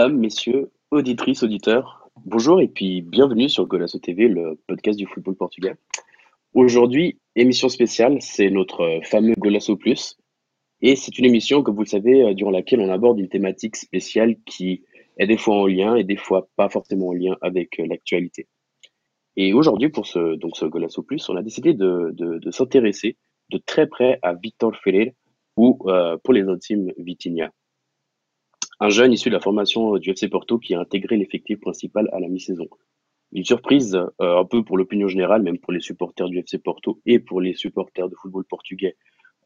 Mesdames, messieurs, auditrices, auditeurs, bonjour et puis bienvenue sur Golasso TV, le podcast du football portugais. Aujourd'hui, émission spéciale, c'est notre fameux Golasso Plus. Et c'est une émission, comme vous le savez, euh, durant laquelle on aborde une thématique spéciale qui est des fois en lien et des fois pas forcément en lien avec euh, l'actualité. Et aujourd'hui, pour ce, donc ce Golasso Plus, on a décidé de, de, s'intéresser de très près à Victor Ferrer ou, euh, pour les intimes, Vitinha un jeune issu de la formation du FC Porto qui a intégré l'effectif principal à la mi-saison. Une surprise euh, un peu pour l'opinion générale, même pour les supporters du FC Porto et pour les supporters de football portugais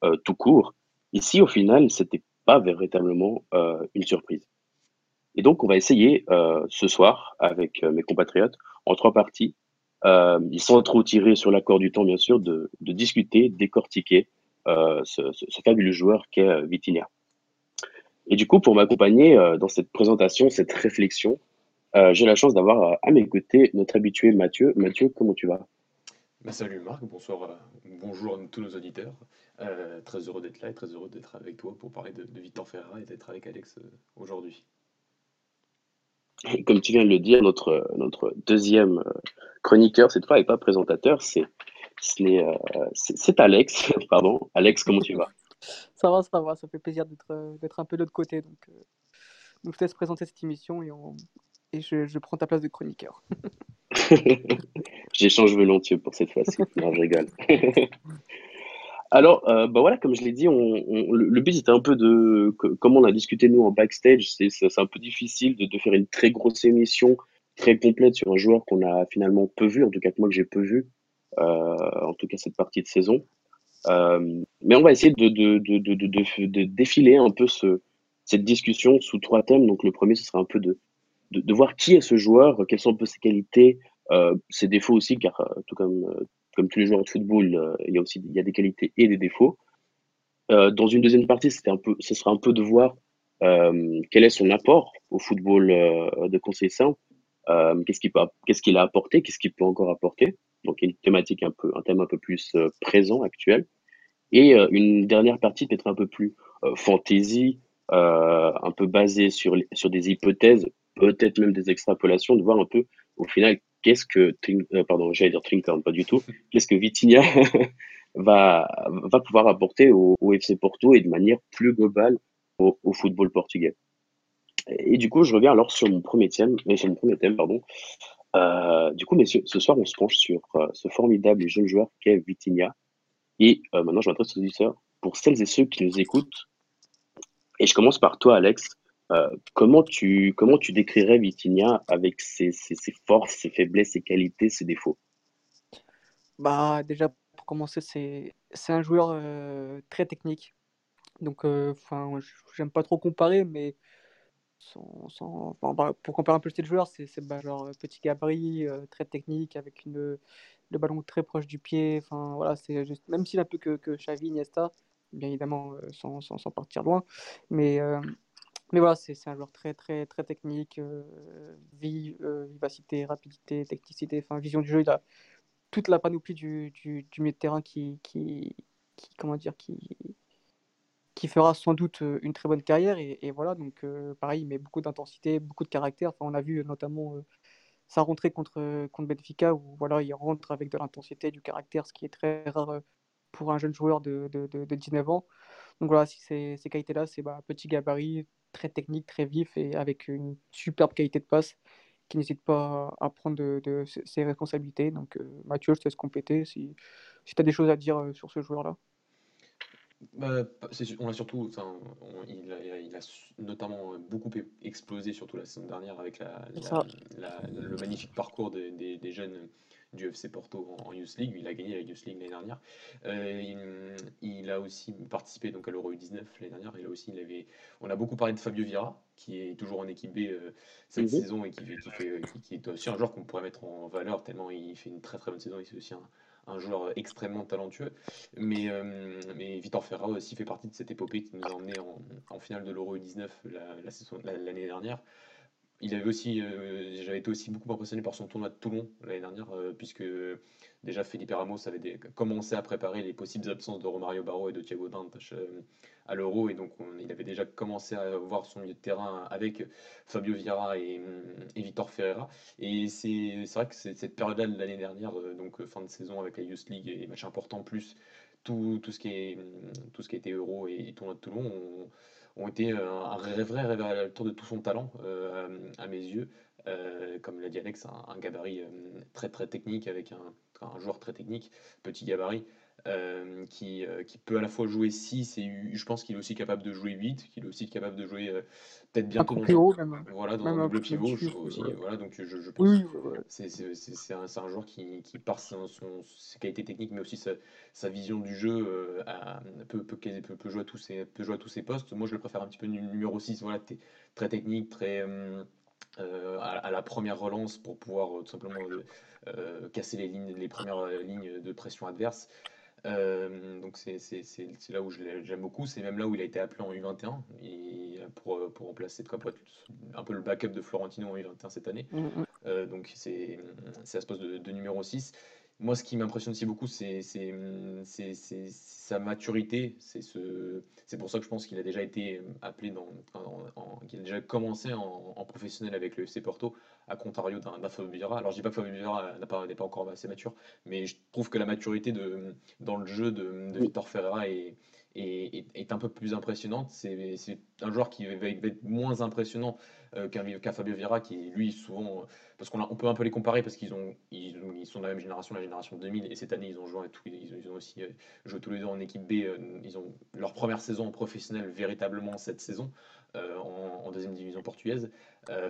euh, tout court. Ici, au final, c'était pas véritablement euh, une surprise. Et donc, on va essayer ce soir avec mes compatriotes en trois parties, ils sont trop tirés sur l'accord du temps, bien sûr, de, discuter, décortiquer ce, ce, ce, fabuleux joueur qu'est Vitinha. Et du coup, pour m'accompagner euh, dans cette présentation, cette réflexion, euh, j'ai la chance d'avoir euh, à mes côtés notre habitué Mathieu. Mathieu, comment tu vas? Bah, Salut Marc, bonsoir, bonjour à tous nos auditeurs. très heureux d'être là et très heureux d'être avec toi pour parler de, Victor Ferrara et d'être avec Alex aujourd'hui. Comme tu viens de le dire, notre, notre deuxième chroniqueur, cette fois, et pas présentateur, c'est c'est Alex. Pardon. Alex, comment tu vas? ça va, ça va, ça fait plaisir d'être euh, un peu de l'autre côté. Donc, euh, donc, je te laisse présenter cette émission et, et je, je, prends ta place de chroniqueur. J'échange volontiers pour cette fois-ci. non, je rigole. Alors, euh, bah voilà, comme je l'ai dit, on, le but c'était un peu de, comme on a discuté nous en backstage, c'est un peu difficile de, de, faire une très grosse émission, très complète sur un joueur qu'on a finalement peu vu, en tout cas que moi que j'ai peu vu, euh, en tout cas cette partie de saison. Euh, mais on va essayer de, défiler un peu ce, cette discussion sous trois thèmes. Donc le premier, ce sera un peu de, voir qui est ce joueur, quelles sont un peu ses qualités, euh, ses défauts aussi, car euh, tout comme, tous les joueurs de football, il y a aussi il y a des qualités et des défauts. dans une deuxième partie, ce sera un peu de voir quel est son apport au football de qu'est-ce qu'il qu'est-ce qu'il a apporté, qu'est-ce qu'il peut encore apporter. Donc une thématique un peu, un thème un peu plus présent, actuel. Et euh, une dernière partie peut-être un peu plus euh, fantasy, euh, un peu basée sur, sur des hypothèses, peut-être même des extrapolations, de voir un peu au final qu'est-ce que, pardon, j'allais dire Trinkhorn, pas du tout, qu'est-ce que Vitinha va, va pouvoir apporter au, FC Porto et de manière plus globale au, football portugais. Et du coup, je reviens alors sur mon premier thème, sur mon premier thème, pardon. Du coup, ce soir, on se penche sur ce formidable jeune joueur qu'est Vitinha, et euh, maintenant, je m'adresse aux auditeurs. Pour celles et ceux qui nous écoutent, et je commence par toi, Alex. Euh, comment, tu, comment tu décrirais Vitinha avec ses, ses, ses, forces, ses faiblesses, ses qualités, ses défauts? Bah, Déjà, pour commencer, c'est un joueur euh, très technique. Donc, enfin, j'aime pas trop comparer, mais sans, bah, pour comparer un peu le style de joueur, c'est bah, genre petit gabarit, très technique, avec une, le ballon très proche du pied. Enfin, voilà, c'est même s'il a peu que, que Xavi, Iniesta, bien évidemment, euh, sans, sans, sans, partir loin. Mais, euh, mais voilà, c'est un joueur très, très, très technique, euh, vivacité, rapidité, technicité, enfin, vision du jeu. Il a toute la panoplie du, du, du milieu de terrain qui, qui, qui, comment dire, qui, qui fera sans doute une très bonne carrière. Et, voilà, donc pareil, il met beaucoup d'intensité, beaucoup de caractère. On a vu notamment sa rentrée contre, contre Benfica, où voilà, il rentre avec de l'intensité, du caractère, ce qui est très rare pour un jeune joueur de, de, de, 19 ans. Donc voilà, ces, qualités-là, c'est bah, petit gabarit, très technique, très vif et avec une superbe qualité de passe qui n'hésite pas à prendre ses responsabilités. Donc Mathieu, je te laisse compléter si, si tu as des choses à dire sur ce joueur-là. Bah, on a surtout, enfin, il, a, il, a, notamment beaucoup explosé, surtout la saison dernière, avec la, le magnifique parcours des, des, jeunes du FC Porto en, Youth League. Il a gagné la Youth League l'année dernière. Euh, il, a aussi participé donc à l'Euro U19 l'année dernière. Il a aussi, il avait, on a beaucoup parlé de Fabio Vieira, qui est toujours en équipe B euh, cette mhm. saison et qui, qui, fait, qui, est aussi un joueur qu'on pourrait mettre en valeur tellement il fait une très très bonne saison. Il est aussi un un joueur extrêmement talentueux. Mais, euh, mais Vitor Ferra aussi fait partie de cette épopée qui nous a emmené en, en finale de l'Euro 19 l'année la, l'année dernière. il avait aussi, j'avais été aussi beaucoup impressionné par son tournoi de Toulon l'année dernière, puisque déjà Felipe Ramos avait commencé à préparer les possibles absences de Romario Barro et de Thiago Dantas à l'Euro, et donc il avait déjà commencé à voir son milieu de terrain avec Fabio Vieira et, Victor Ferreira. Et c'est vrai que cette période-là de l'année dernière, donc fin de saison avec la Youth League et les matchs importants, plus tout, tout, ce qui est, tout ce qui était Euro et tournoi de Toulon, ont été un vrai révélateur de tout son talent à mes yeux. comme l'a dit Alex, un, gabarit très très technique avec un, un, joueur très technique, petit gabarit, euh, qui, euh, qui, peut à la fois jouer 6 et je pense qu'il est aussi capable de jouer 8, qu'il est aussi capable de jouer euh, peut-être bientôt dans, même, voilà, dans un double pivot aussi. Voilà, donc je, je pense oui, c'est un, un, joueur qui, qui par son, ses qualités techniques, mais aussi sa, sa vision du jeu, à, peut, peut, peut, peut, jouer à tous ses, peut jouer à tous ses postes. Moi, je le préfère un petit peu numéro 6, voilà, très technique, très. à, la première relance pour pouvoir tout simplement casser les lignes, les premières lignes de pression adverse. Euh, donc c'est là où j'aime beaucoup. C'est même là où il a été appelé en U21 et pour, pour remplacer de quoi pour être un peu le backup de Florentino en U21 cette année. Mm, mm. Euh, donc c'est à ce poste de, de numéro 6. Moi, ce qui m'impressionne aussi beaucoup, c'est sa maturité. C'est ce, pour ça que je pense qu'il a déjà été appelé dans, qu'il a déjà commencé en, professionnel avec le FC Porto, à contrario d'un Fabio Vieira. Alors, je dis pas que Fabio Vieira n'est pas, pas, encore assez mature, mais je trouve que la maturité de, dans le jeu de, de Victor Ferreira est, est, un peu plus impressionnante. C'est un joueur qui va être moins impressionnant euh, qu'un Fabio Vieira, qui lui souvent, euh, parce qu'on on peut un peu les comparer parce qu'ils ont, ils, sont de la même génération, la génération 2000, et cette année ils ont joué, ils, ont aussi euh, joué tous les deux en équipe B. ils ont leur première saison professionnelle véritablement cette saison. en, deuxième division portugaise.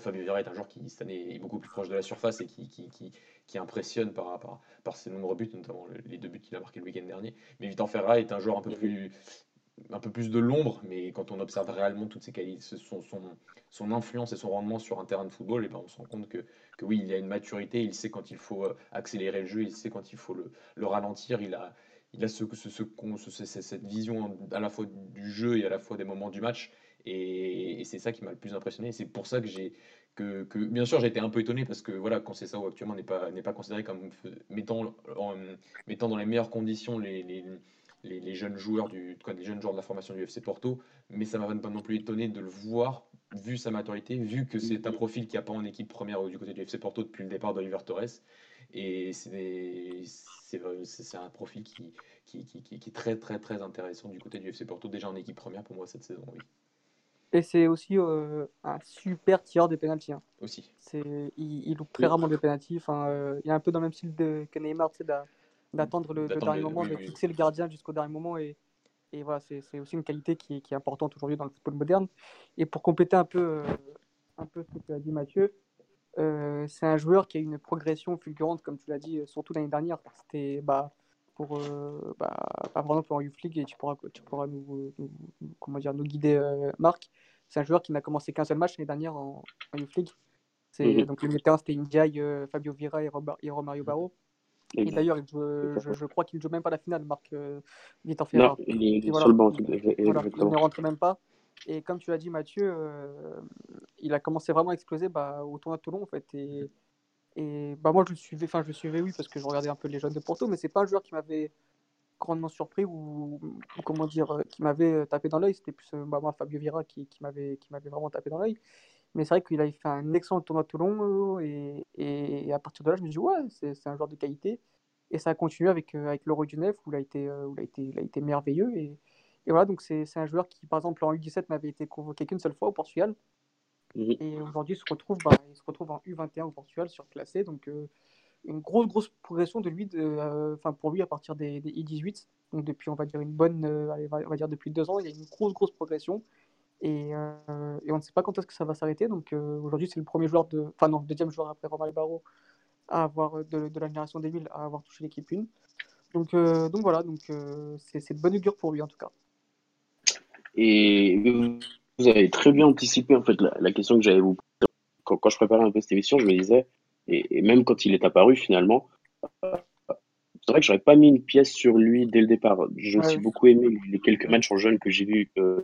Fabio Vieira est un joueur qui cette année est beaucoup plus proche de la surface et qui, qui, qui, qui impressionne par, par, par, ses nombreux buts, notamment les deux buts qu'il a marqué le week-end dernier. Mais Vitor Ferra est un joueur un peu plus un peu plus de l'ombre, mais quand on observe réellement toutes ses qualités, son, son, son, influence et son rendement sur un terrain de football, et ben on se rend compte que, que, oui, il a une maturité, il sait quand il faut euh, accélérer le jeu, il sait quand il faut le, le ralentir, il a, il a ce, ce, ce, cette vision à la fois du jeu et à la fois des moments du match, et, c'est ça qui m'a le plus impressionné, c'est pour ça que j'ai... Que, que, bien sûr j'ai été un peu étonné parce que voilà quand c'est ça actuellement n'est pas n'est pas considéré comme mettant en, mettant dans les meilleures conditions les les, jeunes joueurs du, quoi, des jeunes joueurs de la formation du FC Porto, mais ça m'a pas non plus étonné de le voir, vu sa maturité, vu que c'est un profil qui n'a pas en équipe première du côté du FC Porto depuis le départ d'Oliver Torres. Et c'est un profil qui, qui, qui, qui, est très très très intéressant du côté du FC Porto, déjà en équipe première pour moi cette saison. Oui. Et c'est aussi euh, un super tireur de pénalty. Hein. Aussi. Il, il loupe très rarement des pénalty. Enfin, euh, il est un peu dans le même style de, que Neymar, tu sais, d'attendre le, dernier moment, de fixer le gardien jusqu'au dernier moment. Et, et voilà, c'est aussi une qualité qui, qui est importante aujourd'hui dans le football moderne. Et pour compléter un peu, euh, un peu ce que tu as dit, Mathieu, euh, c'est un joueur qui a une progression fulgurante, comme tu l'as dit, euh, surtout l'année dernière. C'était bah, pour, bah, par exemple en Youth League, et tu pourras, tu pourras nous, comment dire, nous guider, Marc. C'est un joueur qui n'a commencé qu'un seul match l'année dernière en, en Youth League. Mhm. Donc le milieu c'était Ndiaye, Fabio Vira et, et Romario Barro. Et d'ailleurs, je, je, crois qu'il ne joue même pas la finale, Marc euh, Vitor Non, il est sur le banc. il ne rentre même pas. Et comme tu l'as dit, Mathieu, euh, il a commencé vraiment à exploser bah, au tournoi de Toulon, en fait. Et, et bah, moi, je le suivais, enfin, je le suivais, oui, parce que je regardais un peu les jeunes de Porto, mais c'est pas un joueur qui m'avait grandement surpris ou, comment dire, euh, qui m'avait tapé dans l'œil. C'était plus bah, moi, Fabio Vira qui, qui m'avait vraiment tapé dans l'œil. Mais c'est vrai qu'il avait fait un excellent tournoi de Toulon et, et, à partir de là, je me suis dit, ouais, c'est un joueur de qualité. Et ça a continué avec, euh, avec l'Euro du Nef où il a été, euh, où il a été, il a été merveilleux. Et, et voilà, donc c'est un joueur qui, par exemple, en U17 n'avait été convoqué qu'une seule fois au Portugal. Mhm. Et aujourd'hui, il se retrouve, bah, il se retrouve en U21 au Portugal, surclassé. Donc, euh, une grosse, grosse progression de lui, enfin pour lui à partir des, des I18. Donc, depuis, on va dire, une bonne, on va dire depuis deux ans, il y a une grosse, grosse progression. Euh, et, on ne sait pas quand est-ce que ça va s'arrêter. Donc euh, aujourd'hui, c'est le premier joueur de. Enfin, non, deuxième joueur après Romain Barreau à avoir, euh, de, la génération 2000 à avoir touché l'équipe 1. Donc, donc voilà, donc c'est de bonne augure pour lui en tout cas. Et vous avez très bien anticipé en fait la, question que j'avais vous quand, quand, je préparais un peu cette émission, je me disais, et même quand il est apparu finalement, c'est vrai que j'aurais pas mis une pièce sur lui dès le départ. J'ai aussi beaucoup aimé les quelques matchs en jeune que j'ai vus. Euh,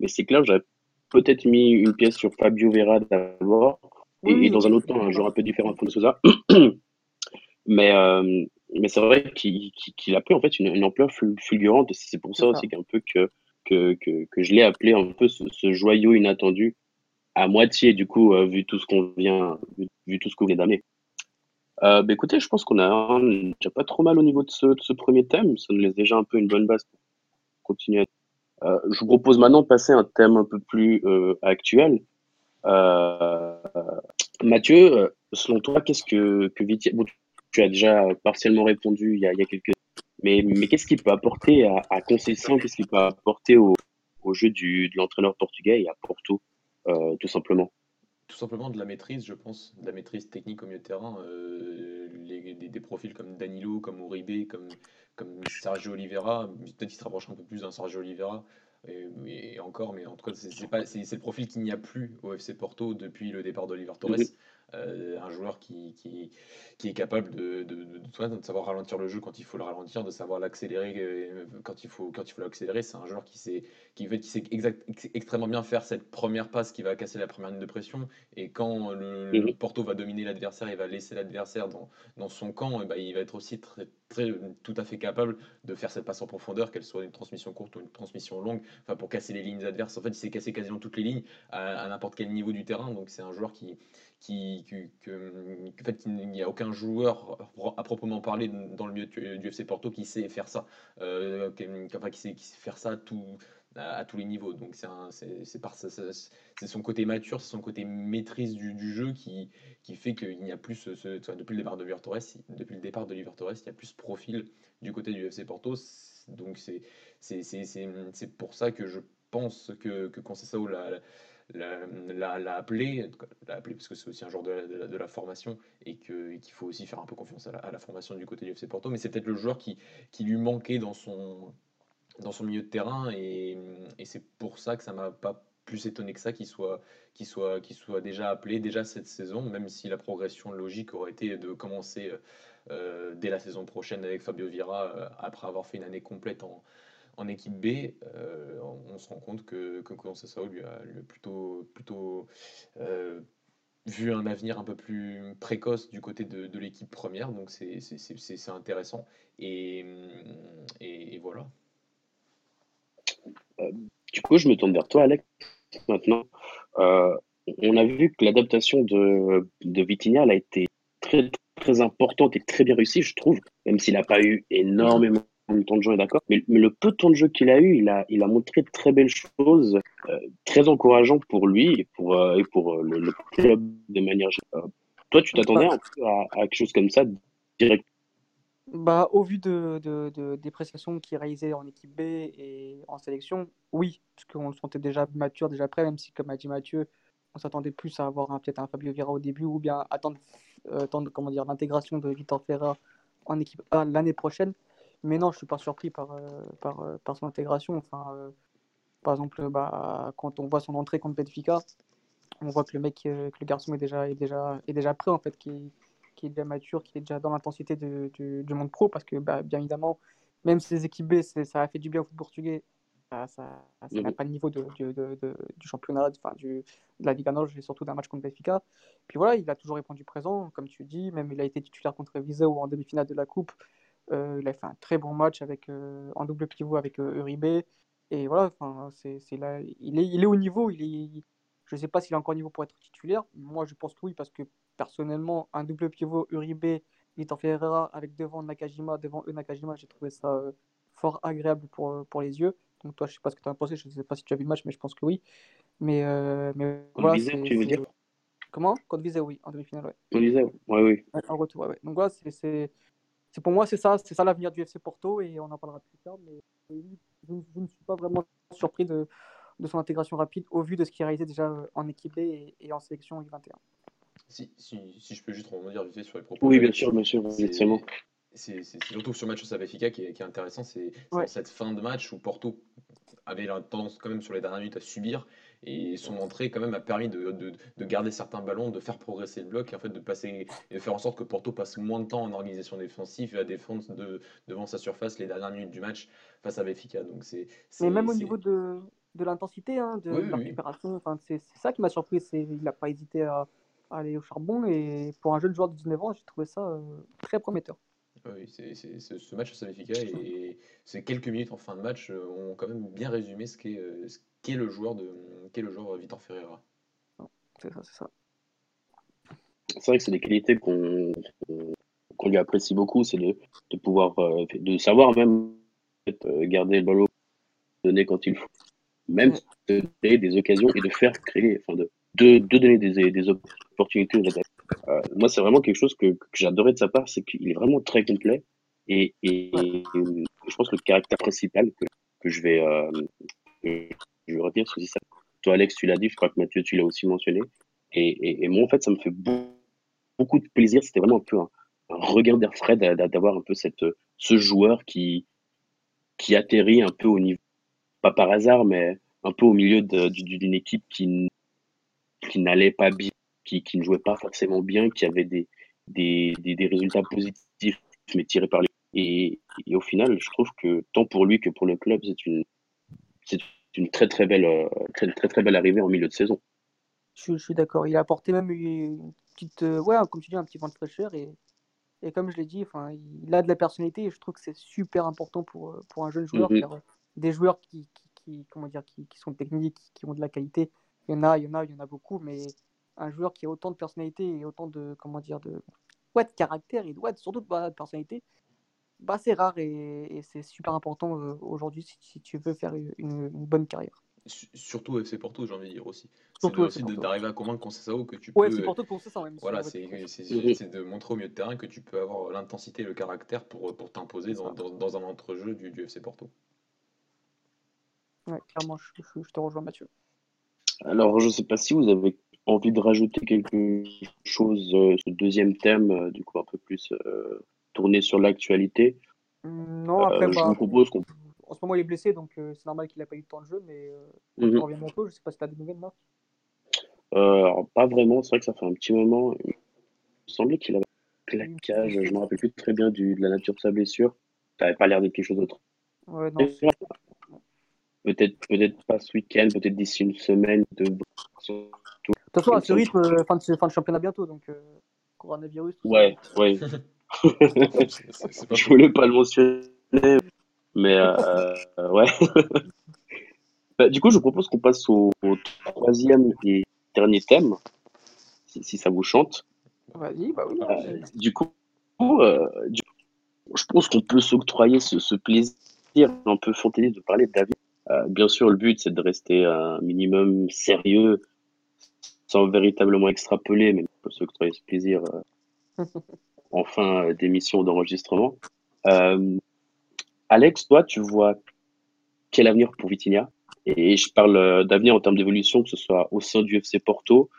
mais c'est clair, j'aurais peut-être mis une pièce sur Fabio Vera d'abord. et, dans un autre temps, un joueur un peu différent de Souza. mais euh, mais c'est vrai qu'il a pris en fait une, ampleur fulgurante. C'est pour ça, aussi qu'un peu que, que, que, je l'ai appelé un peu ce, joyau inattendu à moitié du coup euh, vu tout ce qu'on vient vu, tout ce qu'on vient d'amener. Euh, bah, écoutez, je pense qu'on a déjà pas trop mal au niveau de ce, de ce, premier thème. Ça nous laisse déjà un peu une bonne base pour continuer. Euh, je vous propose maintenant de passer à un thème un peu plus euh, actuel. Euh, Mathieu, selon toi, qu'est-ce que, que bon, tu as déjà partiellement répondu il y a, il y a quelques mais, mais qu'est-ce qu'il peut apporter à, à Qu'est-ce qu'il peut apporter au, au jeu du, de l'entraîneur portugais et à Porto, euh, tout simplement? Tout simplement de la maîtrise, je pense, de la maîtrise technique au milieu de terrain. Euh, des, profils comme Danilo, comme Uribe, comme, comme Sergio Oliveira, peut-être qu'il se rapproche un peu plus d'un Sergio Oliveira, et, encore, mais en tout cas, c'est le profil qu'il n'y a plus au FC Porto depuis le départ d'Oliver Torres. Euh, un joueur qui, qui, qui, est capable de, de, de, savoir ralentir le jeu quand il faut le ralentir, de savoir l'accélérer euh, quand il faut, quand il faut l'accélérer. C'est un joueur qui sait, qui, qui sait exact, extrêmement bien faire cette première passe qui va casser la première ligne de pression. Et quand le, mhm. Porto va dominer l'adversaire, il va laisser l'adversaire dans, dans, son camp, et bah, il va être aussi très, très, tout à fait capable de faire cette passe en profondeur, qu'elle soit une transmission courte ou une transmission longue, enfin pour casser les lignes adverses. En fait, il sait casser quasiment toutes les lignes à, à n'importe quel niveau du terrain. Donc c'est un joueur qui qui, que, fait, il n'y a aucun joueur à proprement parler dans le milieu du, FC Porto qui sait faire ça, euh, qui, enfin, qui, sait, faire ça tout, à, tous les niveaux. Donc c'est par c'est son côté mature, c'est son côté maîtrise du, du, jeu qui, qui fait qu'il n'y a plus ce, depuis le départ de Torres, depuis le départ de Torres, il y a plus profil du côté du FC Porto. Donc c'est c'est pour ça que je pense que que Conceição l'a l'a appelé, appelé parce que c'est aussi un genre de, de, la formation et qu'il faut aussi faire un peu confiance à la, formation du côté du FC Porto. Mais c'est peut-être le joueur qui, qui lui manquait dans son, dans son milieu de terrain et, et c'est pour ça que ça m'a pas plus étonné que ça qu'il soit, qu'il soit, qu'il soit déjà appelé déjà cette saison, même si la progression logique aurait été de commencer euh, dès la saison prochaine avec Fabio Vira euh, après avoir fait une année complète en, en équipe B, euh, on, se rend compte que, que Sao lui a, plutôt, plutôt euh, vu un avenir un peu plus précoce du côté de, l'équipe première, donc c'est intéressant. Et, et, voilà. Euh, du coup, je me tourne vers toi, Alex, maintenant. on a vu que l'adaptation de, de Vitinha a été très, très importante et très bien réussie, je trouve, même s'il n'a pas eu énormément le temps de jeu est d'accord. Mais, le peu de temps de jeu qu'il a eu, il a, il a montré de très belles choses, euh, très encourageantes pour lui et pour, euh, et pour euh, le, club de manière générale. toi, tu t'attendais peu à, quelque chose comme ça direct? Bah, Au vu de, de, des prestations qu'il réalisait en équipe B et en sélection, oui, parce qu'on le sentait déjà mature, déjà prêt, même si, comme a dit Mathieu, on s'attendait plus à avoir peut-être un Fabio Vieira au début ou bien attendre, attendre comment dire, l'intégration de Victor Ferra en équipe A l'année prochaine. Mais non, je suis pas surpris par, euh, par, euh, par son intégration. Enfin, euh, par exemple, bah, quand on voit son entrée contre Benfica, on voit que le mec, que le garçon est déjà, est déjà, est déjà prêt, en fait, qui, qui est déjà mature, qui est déjà dans l'intensité du, du, monde pro, parce que bien évidemment, même si les équipes B, ça a fait du bien au foot portugais, ça n'a pas le niveau de, de, de, du championnat, enfin, du, de la Liga Nord, et surtout d'un match contre Benfica. Puis voilà, il a toujours répondu présent, comme tu dis, même il a été titulaire contre Viseu en demi-finale de la Coupe. Euh, il a fait un très bon match avec, euh, en double pivot avec euh, Uribe. Et voilà, c'est, c'est là, il, est, il est au niveau. Il est, je ne sais pas s'il est encore au niveau pour être titulaire. Moi, je pense que oui, parce que personnellement, un double pivot Uribe, Vitor Ferreira avec devant Nakajima, devant eux Nakajima, j'ai trouvé ça fort agréable pour, pour les yeux. Donc toi, je sais pas ce que tu as pensé, je ne sais pas si tu as vu le match, mais je pense que oui. Mais, mais voilà, tu veux dire? Comment? Contre Viseu, oui, en demi-finale, ouais. Contre Viseu, oui, oui. En retour, ouais, Donc voilà, c'est c'est pour moi, c'est ça, c'est ça l'avenir du FC Porto et on en parlera plus tard. Mais je, ne suis pas vraiment surpris de, de, son intégration rapide au vu de ce qu'il a réalisé déjà en équipe B et, en sélection U21. Si, si, si, je peux juste rebondir vite sur les propos. Oui, bien sûr, bien sûr, c'est surtout sur le match au Benfica qui est, qui est intéressant, c'est cette fin de match où Porto avait la tendance quand même sur les dernières minutes à subir et son entrée quand même a permis de, de, de, garder certains ballons, de faire progresser le bloc et en fait de passer et de faire en sorte que Porto passe moins de temps en organisation défensive et à défendre de, devant sa surface les dernières minutes du match face à Benfica. Donc c'est mais même au niveau de, de l'intensité, hein, de, la récupération, c'est ça qui m'a surpris, c'est il n'a pas hésité à, aller au charbon. Et pour un jeune joueur de 19 ans, j'ai trouvé ça très prometteur. Oui, c'est, ce match à et ces quelques minutes en fin de match ont quand même bien résumé ce qu'est, ce qu'est le joueur de qu'est le joueur Vitor Ferreira. C'est ça, c'est ça. C'est vrai que c'est des qualités qu'on, qu'on lui apprécie beaucoup, c'est de, de pouvoir, de savoir même garder le ballon, donner quand il faut, même de donner des occasions et de faire créer, enfin de, de, de donner des, des opportunités aux attaques. Euh, moi, c'est vraiment quelque chose que, que j'adorais de sa part, c'est qu'il est vraiment très complet. Et, et, je pense que le caractère principal que, que je vais, euh, je vais retenir, c'est ça. Alex, tu l'as dit, je crois que Mathieu, tu l'as aussi mentionné. Et, moi, en fait, ça me fait beaucoup, de plaisir. C'était vraiment un peu un, regard d'air frais d'avoir un peu cette, ce joueur qui, qui atterrit un peu au niveau, pas par hasard, mais un peu au milieu d'une équipe qui, qui n'allait pas bien, qui, qui, ne jouait pas forcément bien, qui avait des, des, des, résultats positifs, mais tirés par les. Et, au final, je trouve que tant pour lui que pour le club, c'est une, c'est une très très belle, euh, très, très très belle arrivée en milieu de saison. Je, je suis d'accord. Il a apporté même une petite, euh, ouais, comme tu dis, un petit vent de fraîcheur et et comme je l'ai dit, enfin, il a de la personnalité et je trouve que c'est super important pour, euh, pour un jeune joueur. Mhm. des joueurs qui, qui, comment dire, qui, qui, sont techniques, qui ont de la qualité, il y en a, il y en a, il y en a beaucoup, mais un joueur qui a autant de personnalité et autant de, comment dire, de, ouais, de caractère et ouais, surtout de, personnalité, bah, c'est rare et, c'est super important euh, aujourd'hui si, si, tu veux faire une, une bonne carrière. Surtout FC Porto, j'ai envie de dire aussi. C'est aussi d'arriver à convaincre Conceição que tu peux. Ouais, c'est Porto Conceição même. Voilà, c'est de montrer au milieu de terrain que tu peux avoir l'intensité et le caractère pour, pour t'imposer dans, dans, un entrejeu du, du FC Porto. Ouais, clairement, je, je, te rejoins Mathieu. Alors, je ne sais pas si vous avez envie de rajouter quelque chose, euh, ce deuxième thème, euh, du coup un peu plus euh, tourné sur l'actualité. Non, après, je bah, vous propose qu'on en ce moment, il est blessé, donc euh, c'est normal qu'il n'a pas eu de temps de jeu, mais euh, mm -hmm. revient bientôt. Je ne sais pas si tu as des nouvelles, Marc euh, Pas vraiment, c'est vrai que ça fait un petit moment. Il me semblait qu'il avait un claquage, je ne me rappelle plus très bien du, de la nature de sa blessure. Ça n'avait pas l'air d'être quelque chose d'autre. Ouais, non, peut-être peut pas ce week-end, peut-être d'ici une semaine. De... De toute façon, à ce rythme, euh, fin, de, fin de championnat bientôt, donc euh, coronavirus. Ouais, ça. ouais. je voulais pas le mentionner, mais euh, ouais. bah, du coup, je propose qu'on passe au, troisième et dernier thème, si, ça vous chante. Vas-y, bah oui. Euh, du coup, euh, je pense qu'on peut s'octroyer ce, ce, plaisir un peu fantaisie de parler de David. Euh, bien sûr, le but, c'est de rester un minimum sérieux, sans véritablement extrapoler, mais on peut s'octroyer ce plaisir en fin d'émission d'enregistrement. Euh, Alex, toi, tu vois quel avenir pour Vitinha Et je parle euh, d'avenir en termes d'évolution, que ce soit au sein du FC Porto,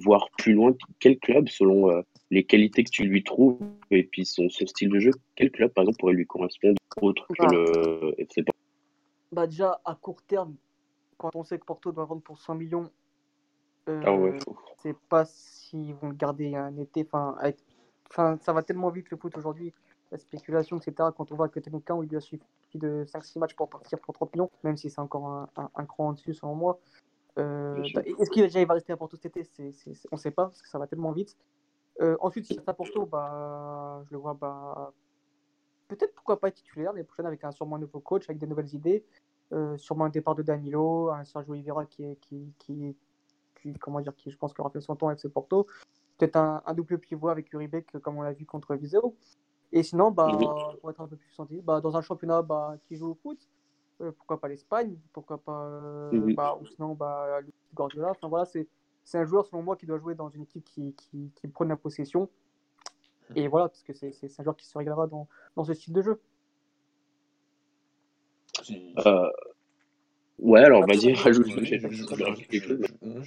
voire plus loin. Quel club, selon euh, les qualités que tu lui trouves et puis son, style de jeu, quel club, par exemple, pourrait lui correspondre autre que bah. le FC Porto? Bah Déjà, à court terme, quand on sait que Porto doit vendre pour 100 millions, euh, ah ouais. c'est pas s'ils vont le garder un été. Enfin, ça va tellement vite le foot aujourd'hui la spéculation, etc. Quand on voit que où il lui a suffi de 5-6 matchs pour partir pour 30 millions, même si c'est encore un, un, cran en dessus selon moi. Euh, Est-ce qu'il va rester à Porto cet été? On ne sait pas, parce que ça va tellement vite. Euh, ensuite, si c'est à Porto, bah, je le vois bah, peut-être pourquoi pas titulaire les prochaines avec un, sûrement un nouveau coach, avec des nouvelles idées. Euh, sûrement un départ de Danilo, un Sergio Oliveira qui, est, qui, qui, qui, comment dire, qui je pense qu'il aura fait son temps avec ce Porto. Peut-être un, un, double pivot avec Uribe, comme on l'a vu contre Viseo. Et sinon, bah, pour être un peu plus senti, bah, dans un championnat bah, qui joue au foot, euh, pourquoi pas l'Espagne, pourquoi pas, euh, bah, ou sinon bah, Guardiola. Enfin voilà, c'est un joueur selon moi qui doit jouer dans une équipe qui, qui, qui prenne la possession. Et voilà, parce que c'est un joueur qui se réglera dans, dans ce style de jeu. Euh, Ouais, alors vas-y, rajoute. Je,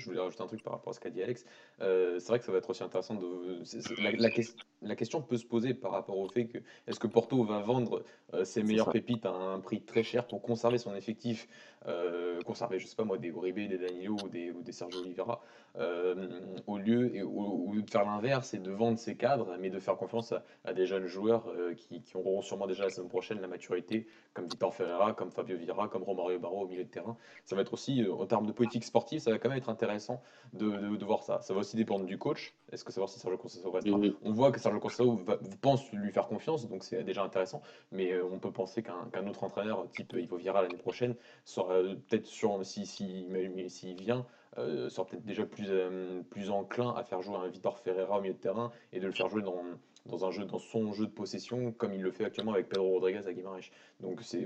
voulais rajouter un truc par rapport à ce qu'a dit Alex. Euh, c'est vrai que ça va être aussi intéressant de. la, la, la, question peut se poser par rapport au fait que est-ce que Porto va vendre euh, ses meilleures pépites à un prix très cher pour conserver son effectif, euh, conserver, je sais pas moi, des Uribe, des Danilo ou des, ou des Sergio Oliveira, au lieu et, au, lieu de faire l'inverse et de vendre ses cadres, mais de faire confiance à, à des jeunes joueurs qui, qui, auront sûrement déjà la semaine prochaine la maturité, comme Vitor Ferreira, comme Fabio Vieira, comme Romario Barro au milieu de terrain terrain. Ça va être aussi, en termes de politique sportive, ça va quand même être intéressant de, de, voir ça. Ça va aussi dépendre du coach. Est-ce que savoir si Sergio Conceição restera On voit que Sergio Conceição pense lui faire confiance, donc c'est déjà intéressant. Mais on peut penser qu'un autre entraîneur, type Ivo Vieira l'année prochaine, sera peut-être sur s'il si, si, vient, euh, sera peut-être déjà plus, euh, plus enclin à faire jouer un Vitor Ferreira au milieu de terrain et de le faire jouer dans, dans, un jeu, dans son jeu de possession comme il le fait actuellement avec Pedro Rodriguez à Guimarães. Donc c'est,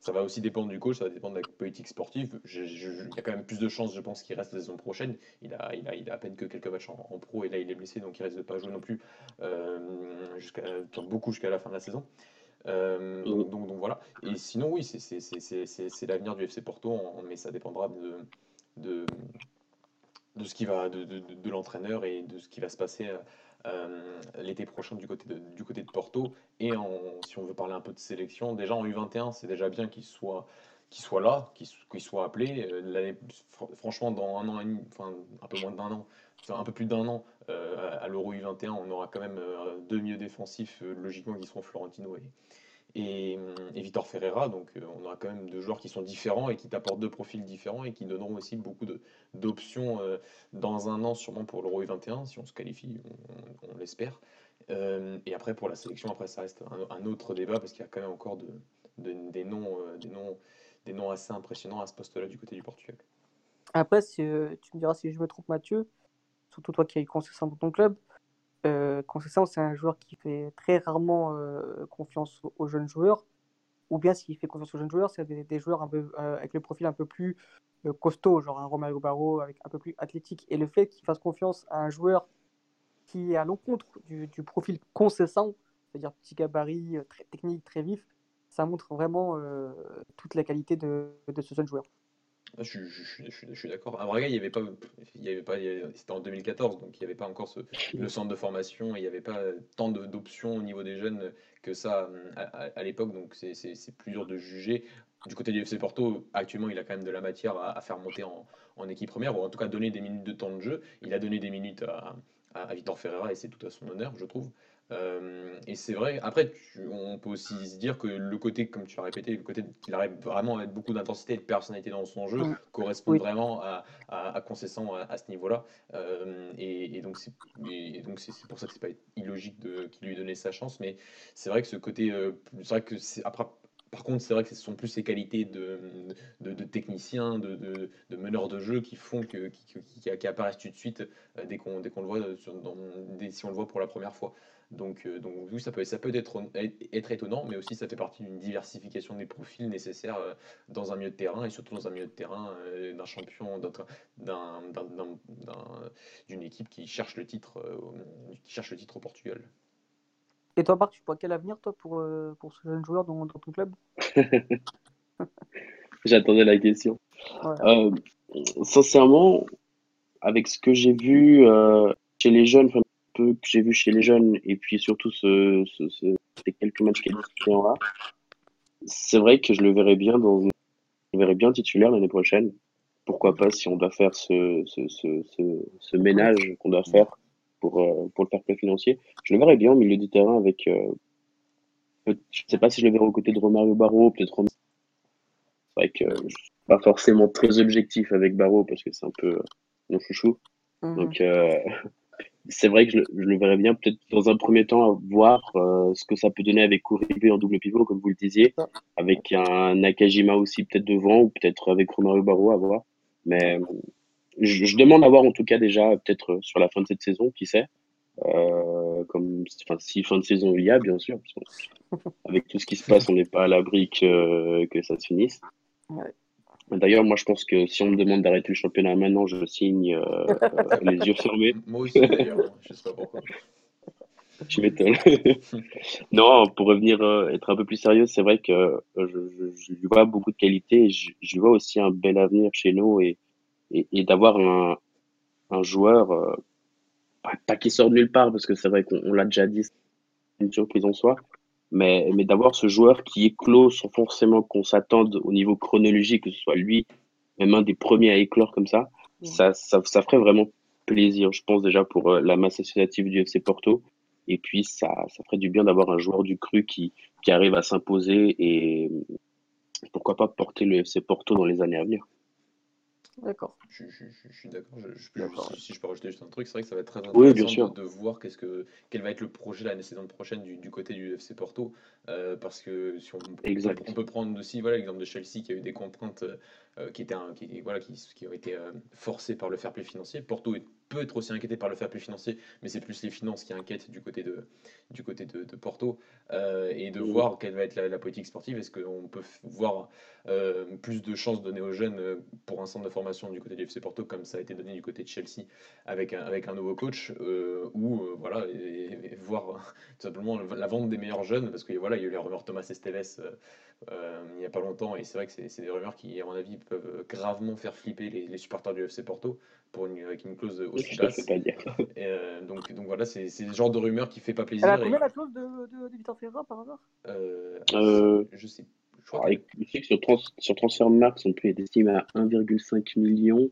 ça va aussi dépendre du coach, ça va dépendre de la politique sportive. il y a quand même plus de chances, je pense, qu'il reste la saison prochaine. Il a, il, a, il a à peine que quelques matchs en, pro et là il est blessé, donc il risque de pas jouer non plus euh, jusqu'à, beaucoup jusqu'à la fin de la saison. Euh, donc, donc, voilà. Et sinon, oui, c'est l'avenir du FC Porto, mais ça dépendra de, de, de ce qui va, de, de, de l'entraîneur et de ce qui va se passer euh, l'été prochain du côté, de, du côté de Porto. Et en, si on veut parler un peu de sélection, déjà en U21, c'est déjà bien qu'il soit, qu'il soit là, qu'il soit appelé. Euh, franchement, dans un an et demi, enfin un peu moins d'un an, un peu plus d'un an, euh, à l'Euro U21, on aura quand même euh, deux milieux défensifs, euh, logiquement, qui seront Florentino et, et, Vitor Ferreira. Donc on aura quand même deux joueurs qui sont différents et qui t'apportent deux profils différents et qui donneront aussi beaucoup d'options dans un an, sûrement pour l'Euro U21, si on se qualifie, on, l'espère. et après, pour la sélection, après, ça reste un, autre débat parce qu'il y a quand même encore de, des, noms, assez impressionnants à ce poste-là du côté du Portugal. Après, tu me diras si je me trompe, Mathieu, surtout toi qui eu Concession dans ton club. Euh, c'est un joueur qui fait très rarement euh, confiance aux, jeunes joueurs. Ou bien s'il fait confiance aux jeunes joueurs, c'est des, joueurs un peu, euh, avec le profil un peu plus euh, costaud, genre un Romario Barro avec un peu plus athlétique. Et le fait qu'il fasse confiance à un joueur qui est à l'encontre du, profil Concession, c'est-à-dire petit gabarit, très technique, très vif, ça montre vraiment toute la qualité de ce jeune joueur. Ah, je, suis d'accord. À Braga, il y avait pas, c'était en 2014, donc il n'y avait pas encore ce, le centre de formation, il n'y avait pas tant d'options au niveau des jeunes que ça à, l'époque, donc c'est plus dur de juger. Du côté du FC Porto, actuellement, il a quand même de la matière à, faire monter en, en, équipe première, ou en tout cas donner des minutes de temps de jeu. Il a donné des minutes à Victor Ferreira et c'est tout à son honneur, je trouve. Euh, et c'est vrai, après, on peut aussi se dire que le côté, comme tu l'as répété, le côté qu'il arrive vraiment à mettre beaucoup d'intensité et de personnalité dans son jeu correspond vraiment à, à, à à, ce niveau-là. Euh, et, donc, c'est pour ça que c'est pas illogique qu'il lui donnait sa chance. Mais c'est vrai que ce côté, euh, c'est vrai que après, par contre, c'est vrai que ce sont plus ses qualités de, de, de technicien, de, de, meneur de jeu qui font que qui, qui, apparaissent tout de suite dès qu'on dès qu'on le voit dans, si on le voit pour la première fois. Donc, euh, donc oui, ça peut, ça peut être, être étonnant, mais aussi ça fait partie d'une diversification des profils nécessaires euh, dans un milieu de terrain et surtout dans un milieu de terrain euh, d'un champion, d'une équipe qui cherche le titre, qui cherche le titre au Portugal. Et toi, Marc, tu vois quel avenir toi pour, pour ce jeune joueur dans, ton club? J'attendais la question. sincèrement, avec ce que j'ai vu chez les jeunes, peu que j'ai vu chez les jeunes et puis surtout ce, ce, ces quelques matchs qualifiants là, c'est vrai que je le verrais bien dans je verrais bien titulaire l'année prochaine. Pourquoi pas si on doit faire ce, ce, ce, ce ménage qu'on doit faire pour, euh, pour le faire plus financier. Je le verrais bien au milieu du terrain avec. Euh, je sais pas si je le verrais aux côtés de Romario Barro, peut-être C'est vrai que je suis pas forcément très objectif avec Barro parce que c'est un peu mon chouchou. Mhm. Donc, euh, c'est vrai que je, le verrais bien peut-être dans un premier temps voir euh, ce que ça peut donner avec Kuribe en double pivot, comme vous le disiez, avec un Nakajima aussi peut-être devant ou peut-être avec Romario Barro à voir. Mais je, je, demande à voir en tout cas déjà peut-être sur la fin de cette saison, qui sait. Euh, comme enfin, si fin de saison il y a bien sûr, avec tout ce qui se passe, on n'est pas à l'abri que, que ça se finisse. Ouais. D'ailleurs, moi, je pense que si on me demande d'arrêter le championnat maintenant, je signe euh, les yeux fermés. Moi aussi, d'ailleurs. Je sais pas pourquoi. Je m'étonne. non, pour revenir, euh, être un peu plus sérieux, c'est vrai que euh, je, je, je, vois beaucoup de qualités. Je, je, vois aussi un bel avenir chez nous et, et, et d'avoir un, un joueur, euh, pas, qui sort de nulle part, parce que c'est vrai qu'on l'a déjà dit, c'est une surprise en soi, mais, mais d'avoir ce joueur qui éclot sans forcément qu'on s'attende au niveau chronologique, que ce soit lui, même un des premiers à éclore comme ça, ça, ça, ça, ferait vraiment plaisir, je pense déjà pour euh, la masse associative du FC Porto. Et puis ça, ça ferait du bien d'avoir un joueur du cru qui, qui arrive à s'imposer et, pourquoi pas porter le FC Porto dans les années à venir. D'accord. Je, je- je- je suis d'accord. Si, si je peux rajouter juste un truc, c'est vrai que ça va être très Oui, bien intéressant sûr. de, de voir qu'est-ce que, quel va être le projet la saison prochaine du, du côté du FC Porto. euh, parce que si on, peut prendre aussi voilà, l'exemple de Chelsea qui a eu des contraintes euh, qui, étaient un- qui, voilà, qui, qui ont été euh, forcées par le fair play financier. Porto est- peut être aussi inquiété par le fair play financier, mais c'est plus les finances qui inquiètent du côté de, du côté de, de Porto. euh, et de voir quelle va être la, la politique sportive. Est-ce qu'on peut voir euh, plus de chances données aux jeunes euh, pour un centre de formation du côté du FC Porto, comme ça a été donné du côté de Chelsea avec un, avec un nouveau coach, euh, ou voilà, et, et voir tout simplement la vente des meilleurs jeunes, parce que voilà, il y a eu les rumeurs Thomas Esteves il n'y a pas longtemps, et c'est vrai que c'est c'est des rumeurs qui, à mon avis, peuvent gravement faire flipper les, les supporters du FC Porto pour une, avec une clause aussi Je te basse. fais pas dire. Et, euh, donc, donc voilà, c'est le genre de rumeur qui fait pas plaisir. Elle a et- combien la clause de, de, de Victor Ferreira par hasard? Euh, Euh, je sais, je crois Alors, je sais que sur, trans, sur Transfermarkt, on peut être estimé à 1,5 million.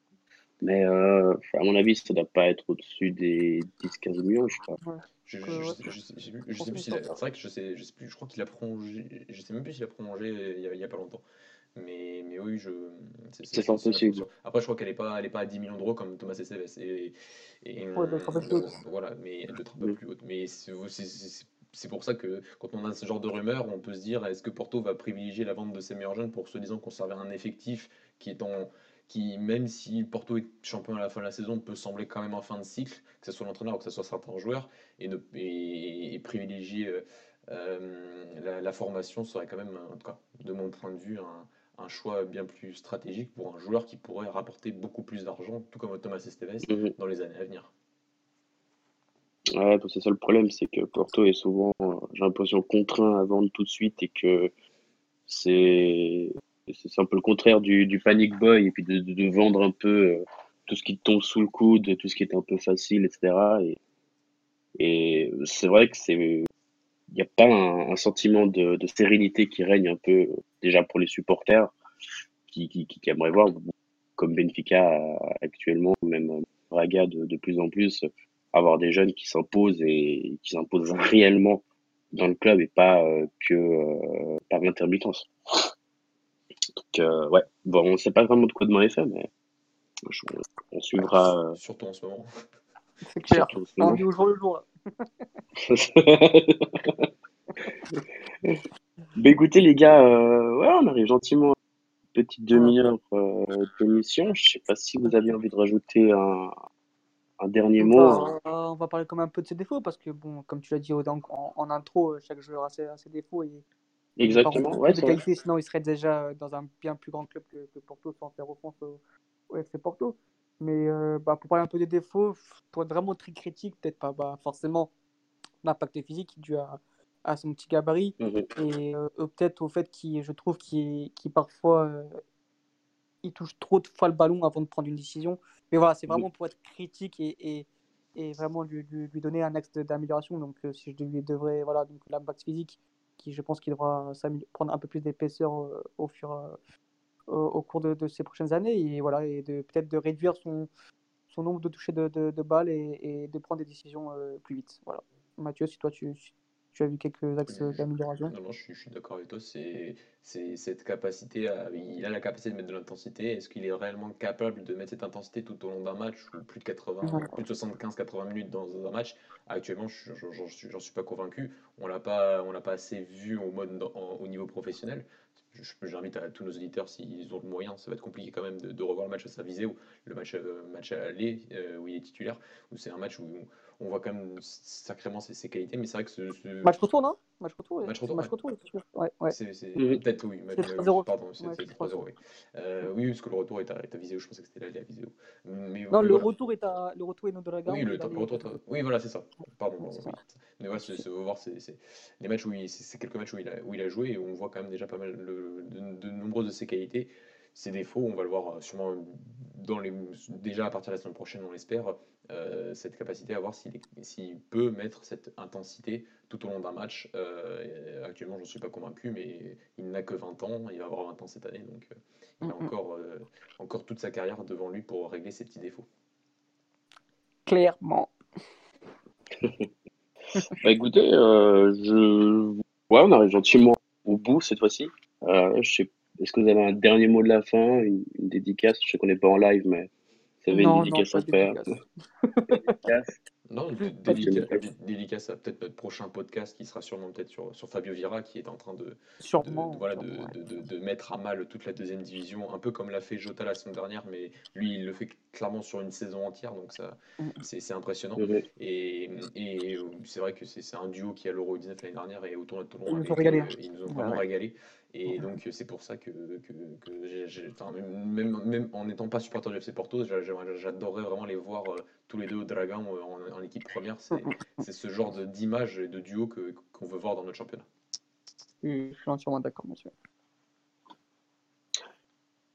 Mais euh, à mon avis, ça ne doit pas être au-dessus des 10-15 millions, je crois. Je, je, je, sais- je sais- je sais plus, je sais que s'il a- c'est vrai que je sais, je sais plus, je crois qu'il a prolongé, je sais même plus s'il a prolongé il y a, il y a pas longtemps. Mais, mais oui, je, C'est fort possible. Après, je crois qu'elle est pas, elle est pas à 10 millions d'euros comme Thomas Esteves. Et, et, Ouais, elle doit être un peu plus euh, haute. voilà, mais elle doit être un peu Oui. plus haute. Mais c'est c'est- c'est- c'est pour ça que quand on a ce genre de rumeurs, on peut se dire est-ce que Porto va privilégier la vente de ses meilleurs jeunes pour se disant conserver un effectif qui est en qui, même si Porto est champion à la fin de la saison, peut sembler quand même en fin de cycle, que ce soit l'entraîneur ou que ce soit certains joueurs, et, ne, et, et privilégier euh, euh, la, la formation serait quand même, en tout cas, de mon point de vue, un, un choix bien plus stratégique pour un joueur qui pourrait rapporter beaucoup plus d'argent, tout comme Thomas Esteves, Mhm. dans les années à venir. Ouais, c'est ça le problème, c'est que Porto est souvent, euh, j'ai l'impression, contraint à vendre tout de suite et que c'est un peu le contraire du, du panic boy et puis de, de, de vendre un peu euh, tout ce qui te tombe sous le coude, tout ce qui est un peu facile, etc. Et, et c'est vrai que c'est il n'y a pas un, un sentiment de, de sérénité qui règne un peu déjà pour les supporters qui, qui, qui, qui aimeraient voir comme Benfica euh, actuellement, même euh, Braga de, de plus en plus, avoir des jeunes qui s'imposent et qui s'imposent réellement dans le club et pas euh, que euh, par l'intermittence. Donc euh, ouais, bon, on sait pas vraiment de quoi demain est fait, mais je- on suivra euh, Surtout en ce moment. C'est clair. On vit au jour le jour. Là. Bah écoutez les gars, euh, ouais, on arrive gentiment à une petite demi-heure euh, d'émission. Je sais pas si vous aviez envie de rajouter un, un dernier mot. va, on va parler quand même un peu de ses défauts parce que, bon, comme tu l'as dit en, en- en intro, euh, chaque joueur a ses, a ses défauts et Exactement, ouais, de qualité, sinon il serait déjà dans un bien plus grand club que, que Porto sans faire offense au, au FC Porto. Mais euh, bah, pour parler un peu des défauts, pour être vraiment très critique, peut-être pas bah, forcément l'impact physique dû à, à son petit gabarit Mhm. et euh, peut-être au fait qu'il, je trouve qu'il parfois euh, il touche trop de fois le ballon avant de prendre une décision. Mais voilà, c'est vraiment pour être critique et, et, et vraiment lui, lui, lui donner un axe d'amélioration. Donc si je lui devrais, voilà, donc l'impact physique, qui je pense qu'il devra prendre un peu plus d'épaisseur au fur euh, au, cours de, de ces prochaines années et voilà et de peut-être de réduire son, son nombre de touchés de, de, de balles et, et de prendre des décisions euh, plus vite. Voilà. Mathieu, si toi tu, si tu as vu quelques axes Je- d'amélioration. Non, non, je suis, je suis d'accord avec toi. C'est, c'est cette capacité à, il a la capacité de mettre de l'intensité. Est-ce qu'il est réellement capable de mettre cette intensité tout au long d'un match ou plus de 80, Ouais. plus de 75-80 minutes dans un match? Actuellement, je- je- j'en suis, j'en suis pas convaincu. On l'a pas, on l'a pas assez vu au mode, en- au niveau professionnel. J'invite à tous nos auditeurs, s'ils ont le moyen, ça va être compliqué quand même de, revoir le match à sa visée, ou le match, euh, match à aller, euh, où il est titulaire, où c'est un match où on voit quand même sacrément ses, ses qualités, mais c'est vrai que ce, ce- Match retour, non? Match retour, Match retour, match ouais. retour, c'est sûr. Ouais, ouais. c'est, c'est- peut-être oui, mais- C'est mais- 3-0. pardon, c'est Ouais, c'est c'est 3-0, oui. Euh, oui, parce que le retour est à, est à je pensais que c'était l'aller à Viseu. Mais, Non, mais le voilà. retour est à le retour est. Oui, le, retour, est à- oui, voilà, c'est ça. Pardon, Ouais, c'est. Mais voilà, c'est, voir, c'est, c'est- les matchs où il, c'est, c'est quelques matchs où il, a, où il a joué et on voit quand même déjà pas mal le- de, de nombreuses de ses qualités. Ses défauts, on va le voir euh, sûrement dans les, déjà à partir de la semaine prochaine, on l'espère, euh, cette capacité à voir s'il, peut mettre cette intensité tout au long d'un match. Euh, actuellement, je ne suis pas convaincu, mais il n'a que 20 ans, il va avoir 20 ans cette année, donc euh, il a encore, euh, encore toute sa carrière devant lui pour régler ses petits défauts. Clairement. Bah écoutez, euh, je... ouais, on arrive gentiment au bout cette fois-ci. Euh, je sais... est-ce que vous avez un dernier mot de la fin, une, dédicace? Je sais qu'on n'est pas en live, mais vous avez une dédicace à faire. dédicace. Non, dédicace, à peut-être notre prochain podcast qui sera sûrement peut-être sur, sur Fabio Vira qui est en train de, sûrement, voilà, de, de, de, mettre à mal toute la deuxième division, un peu comme l'a fait Jota la semaine dernière, mais lui il le fait clairement sur une saison entière, donc ça mm. c'est impressionnant. Et, et c'est vrai que c'est un duo qui a l'Euro 19 l'année dernière et autour de Toulon, ils, nous ont régalé. ils nous ont vraiment régalé. Et donc, c'est pour ça que, que, que même, même, en n'étant pas supporter du FC Porto, j'adorerais vraiment les voir euh, tous les deux au Dragon euh, en, équipe première. C'est ce genre d'image et de duo qu'on veut voir dans notre championnat. Je suis entièrement d'accord, monsieur.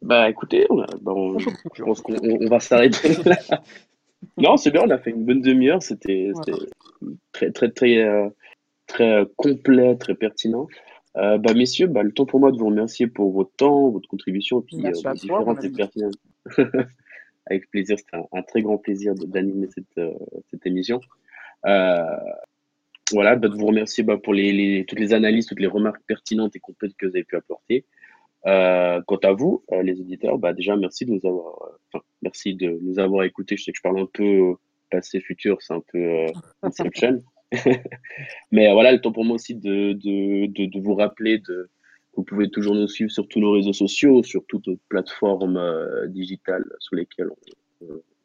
Bah écoutez, on bon, je pense qu'on on va s'arrêter là. non, c'est bien, on a fait une bonne demi-heure. C'était très, très, très, euh, très complet, très pertinent. Euh, bah, messieurs, bah, le temps pour moi de vous remercier pour votre temps, votre contribution, et puis euh, différentes et pertinentes. Avec plaisir, c'était un, très grand plaisir d'animer cette, euh, cette émission. Euh, voilà, bah, de vous remercier bah, pour les, les, toutes les analyses, toutes les remarques pertinentes et complètes que vous avez pu apporter. Euh, quant à vous, euh, les éditeurs, bah, déjà merci de nous avoir, enfin, merci de nous avoir écoutés. Je sais que je parle un peu passé futur, c'est un peu Inception. Mais voilà, le temps pour moi aussi de, vous rappeler de vous pouvez toujours nous suivre sur tous nos réseaux sociaux, sur toutes nos plateformes euh, digitales sur lesquelles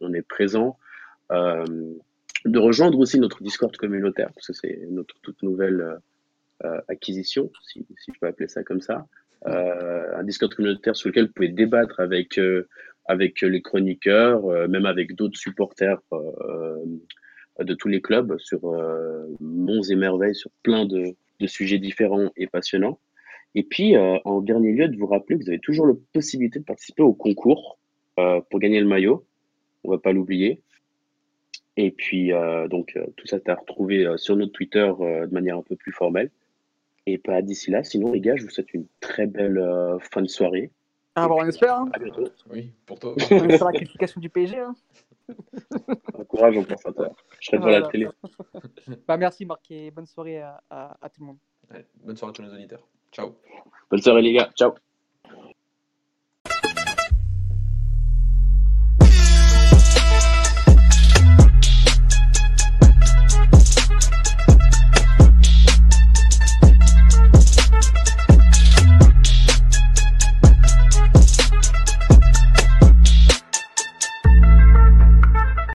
on, est présent. Euh, de rejoindre aussi notre Discord communautaire, parce que c'est notre toute nouvelle euh, acquisition, si, si, je peux appeler ça comme ça. un Discord communautaire sur lequel vous pouvez débattre avec les chroniqueurs, même avec d'autres supporters de tous les clubs sur euh, monts et merveilles, sur plein de, de, sujets différents et passionnants. Et puis, euh, en dernier lieu, de vous rappeler que vous avez toujours la possibilité de participer au concours euh, pour gagner le maillot. On va pas l'oublier. Et puis, donc, tout ça, tu as retrouvé sur notre Twitter de manière un peu plus formelle. Et pas d'ici là, sinon, les gars, je vous souhaite une très belle fin de soirée. Ah, bon, on espère. Hein. À bientôt. Oui, pour toi. On espère la qualification du PSG. Hein. Courage, on pense à toi. Je serai devant la télé. Bah, merci Marc et bonne soirée à, à, à tout le monde. Ouais, bonne soirée à tous nos auditeurs. Ciao. Bonne soirée les gars. Ciao.